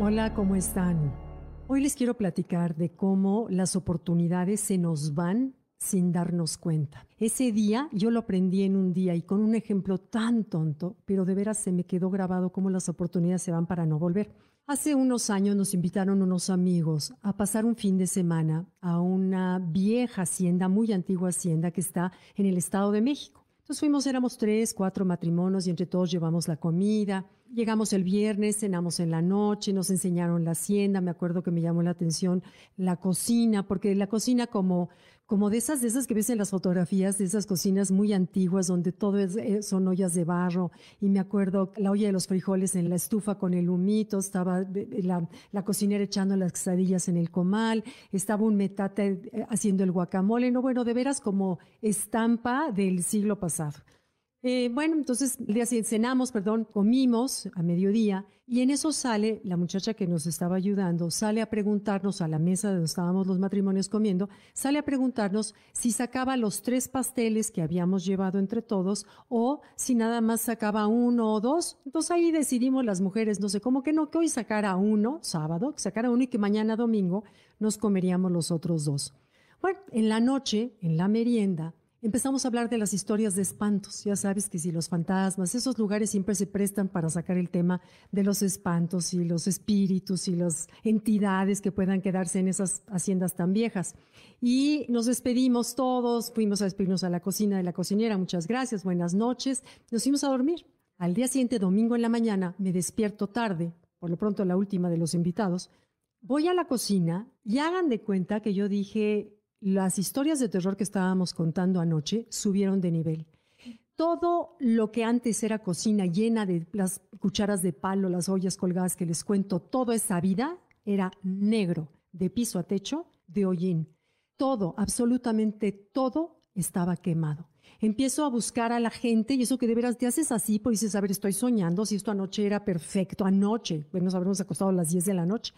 Hola, ¿cómo están? Hoy les quiero platicar de cómo las oportunidades se nos van sin darnos cuenta. Ese día yo lo aprendí en un día y con un ejemplo tan tonto, pero de veras se me quedó grabado cómo las oportunidades se van para no volver. Hace unos años nos invitaron unos amigos a pasar un fin de semana a una vieja hacienda, muy antigua hacienda que está en el Estado de México. Entonces fuimos, éramos tres, cuatro matrimonios y entre todos llevamos la comida. Llegamos el viernes, cenamos en la noche, nos enseñaron la hacienda, me acuerdo que me llamó la atención la cocina, porque la cocina como como de esas, de esas que ves en las fotografías, de esas cocinas muy antiguas donde todo es, eh, son ollas de barro. Y me acuerdo la olla de los frijoles en la estufa con el humito, estaba la, la cocinera echando las quesadillas en el comal, estaba un metate eh, haciendo el guacamole. No, bueno, de veras como estampa del siglo pasado. Eh, bueno, entonces cenamos, perdón, comimos a mediodía y en eso sale la muchacha que nos estaba ayudando, sale a preguntarnos a la mesa donde estábamos los matrimonios comiendo, sale a preguntarnos si sacaba los tres pasteles que habíamos llevado entre todos o si nada más sacaba uno o dos. Entonces ahí decidimos las mujeres, no sé, cómo que no, que hoy sacara uno, sábado, que sacara uno y que mañana domingo nos comeríamos los otros dos. Bueno, en la noche, en la merienda, Empezamos a hablar de las historias de espantos. Ya sabes que si los fantasmas, esos lugares siempre se prestan para sacar el tema de los espantos y los espíritus y las entidades que puedan quedarse en esas haciendas tan viejas. Y nos despedimos todos, fuimos a despedirnos a la cocina de la cocinera, muchas gracias, buenas noches, nos fuimos a dormir. Al día siguiente, domingo en la mañana, me despierto tarde, por lo pronto la última de los invitados, voy a la cocina y hagan de cuenta que yo dije, las historias de terror que estábamos contando anoche subieron de nivel. Todo lo que antes era cocina llena de las cucharas de palo, las ollas colgadas que les cuento, toda esa vida era negro, de piso a techo, de hollín. Todo, absolutamente todo estaba quemado. Empiezo a buscar a la gente y eso que de veras te haces así, pues dices, a ver, estoy soñando, si esto anoche era perfecto, anoche, pues nos habremos acostado a las 10 de la noche.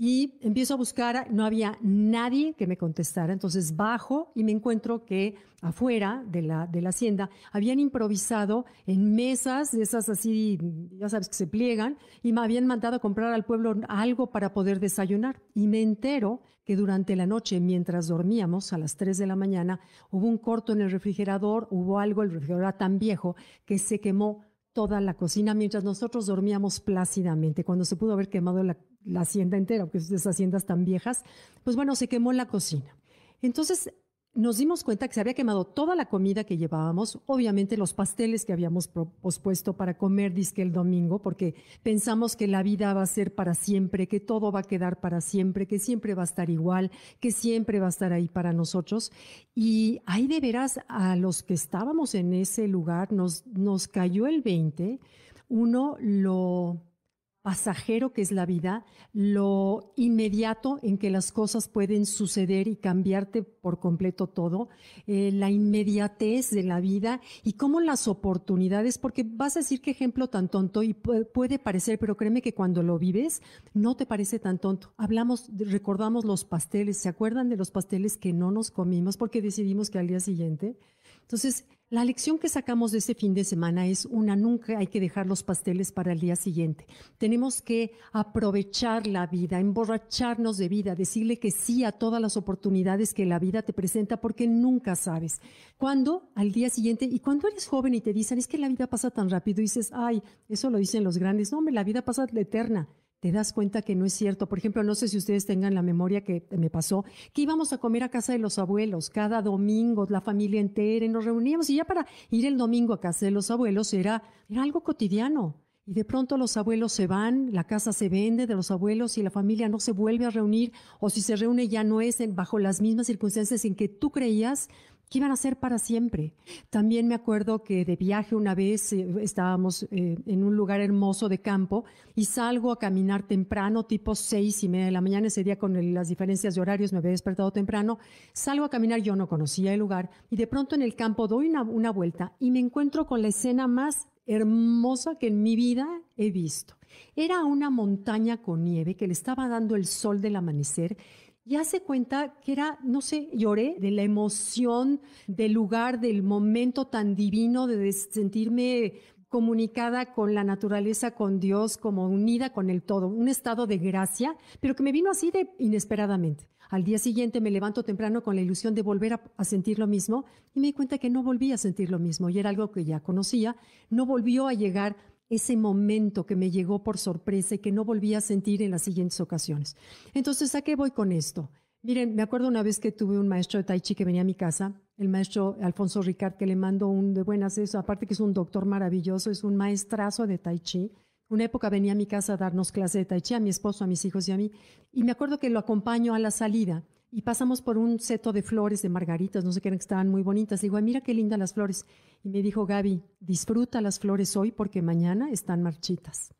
Y empiezo a buscar, no había nadie que me contestara, entonces bajo y me encuentro que afuera de la, de la hacienda habían improvisado en mesas de esas así, ya sabes, que se pliegan, y me habían mandado a comprar al pueblo algo para poder desayunar. Y me entero que durante la noche, mientras dormíamos, a las 3 de la mañana, hubo un corto en el refrigerador, hubo algo, el refrigerador era tan viejo que se quemó toda la cocina mientras nosotros dormíamos plácidamente, cuando se pudo haber quemado la, hacienda entera, porque esas haciendas tan viejas, pues bueno, se quemó la cocina. Entonces nos dimos cuenta que se había quemado toda la comida que llevábamos, obviamente los pasteles que habíamos pospuesto para comer disque el domingo, porque pensamos que la vida va a ser para siempre, que todo va a quedar para siempre, que siempre va a estar igual, que siempre va a estar ahí para nosotros. Y ahí de veras a los que estábamos en ese lugar nos, nos cayó el 20. Uno lo pasajero que es la vida, lo inmediato en que las cosas pueden suceder y cambiarte por completo todo, eh, la inmediatez de la vida y cómo las oportunidades, porque vas a decir qué ejemplo tan tonto y puede, parecer, pero créeme que cuando lo vives no te parece tan tonto. Hablamos, recordamos los pasteles, ¿se acuerdan de los pasteles que no nos comimos porque decidimos que al día siguiente? Entonces, la lección que sacamos de ese fin de semana es una, nunca hay que dejar los pasteles para el día siguiente. Tenemos que aprovechar la vida, emborracharnos de vida, decirle que sí a todas las oportunidades que la vida te presenta porque nunca sabes. Cuando al día siguiente, y cuando eres joven y te dicen, es que la vida pasa tan rápido, dices, ay, eso lo dicen los grandes, no, la vida pasa eterna te das cuenta que no es cierto. Por ejemplo, no sé si ustedes tengan la memoria que me pasó, que íbamos a comer a casa de los abuelos cada domingo, la familia entera, y nos reuníamos y ya para ir el domingo a casa de los abuelos era, era algo cotidiano. Y de pronto los abuelos se van, la casa se vende de los abuelos y la familia no se vuelve a reunir, o si se reúne ya no es bajo las mismas circunstancias en que tú creías que iban a ser para siempre. También me acuerdo que de viaje una vez eh, estábamos eh, en un lugar hermoso de campo y salgo a caminar temprano, tipo seis y media de la mañana, ese día con las diferencias de horarios me había despertado temprano, salgo a caminar, yo no conocía el lugar y de pronto en el campo doy una, una vuelta y me encuentro con la escena más hermosa que en mi vida he visto. Era una montaña con nieve que le estaba dando el sol del amanecer y hace cuenta que era, no sé, lloré de la emoción del lugar, del momento tan divino de sentirme comunicada con la naturaleza, con Dios, como unida con el todo, un estado de gracia, pero que me vino así de inesperadamente. Al día siguiente me levanto temprano con la ilusión de volver a, sentir lo mismo y me di cuenta que no volví a sentir lo mismo y era algo que ya conocía, no volvió a llegar ese momento que me llegó por sorpresa y que no volví a sentir en las siguientes ocasiones. Entonces, ¿a qué voy con esto? Miren, me acuerdo una vez que tuve un maestro de Tai Chi que venía a mi casa, el maestro Alfonso Ricard, que le mando un de buenas eso, aparte que es un doctor maravilloso, es un maestrazo de Tai Chi. Una época venía a mi casa a darnos clase de Tai Chi, a mi esposo, a mis hijos y a mí, y me acuerdo que lo acompaño a la salida y pasamos por un seto de flores, de margaritas, no sé qué eran, estaban muy bonitas. digo, mira qué lindas las flores. Y me dijo, Gaby, disfruta las flores hoy porque mañana están marchitas.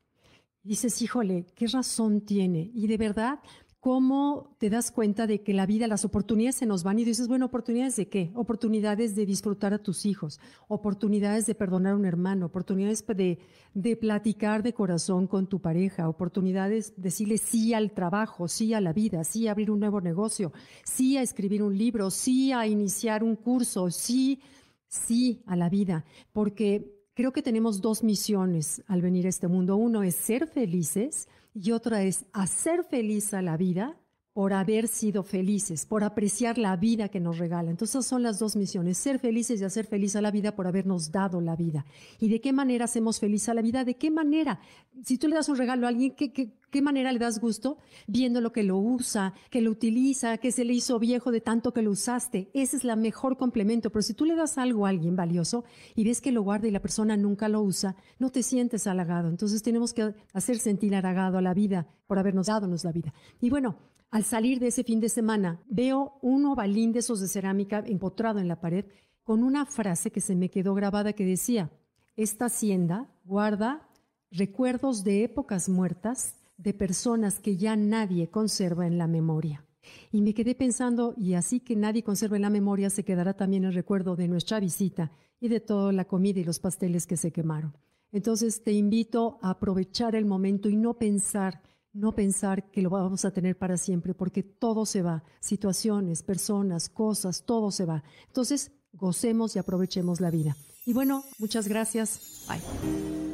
Y dices, híjole, ¿qué razón tiene? Y de verdad, cómo te das cuenta de que la vida, las oportunidades se nos van y dices, bueno, oportunidades de qué? Oportunidades de disfrutar a tus hijos, oportunidades de perdonar a un hermano, oportunidades de, de platicar de corazón con tu pareja, oportunidades de decirle sí al trabajo, sí a la vida, sí a abrir un nuevo negocio, sí a escribir un libro, sí a iniciar un curso, sí, sí a la vida, porque creo que tenemos dos misiones al venir a este mundo. Uno es ser felices, y otra es hacer feliz a la vida por haber sido felices, por apreciar la vida que nos regala. Entonces son las dos misiones, ser felices y hacer feliz a la vida por habernos dado la vida. ¿Y de qué manera hacemos feliz a la vida? ¿De qué manera? Si tú le das un regalo a alguien, ¿qué, qué, manera le das gusto? Viendo lo que lo usa, que lo utiliza, que se le hizo viejo de tanto que lo usaste. Ese es la mejor complemento. Pero si tú le das algo a alguien valioso y ves que lo guarda y la persona nunca lo usa, no te sientes halagado. Entonces tenemos que hacer sentir halagado a la vida por habernos dado la vida. Y bueno, al salir de ese fin de semana, veo un ovalín de esos de cerámica empotrado en la pared con una frase que se me quedó grabada que decía, esta hacienda guarda recuerdos de épocas muertas de personas que ya nadie conserva en la memoria. Y me quedé pensando, y así que nadie conserva en la memoria, se quedará también el recuerdo de nuestra visita y de toda la comida y los pasteles que se quemaron. Entonces te invito a aprovechar el momento y no pensar no pensar que lo vamos a tener para siempre, porque todo se va, situaciones, personas, cosas, todo se va. Entonces, gocemos y aprovechemos la vida. Y bueno, muchas gracias. Bye.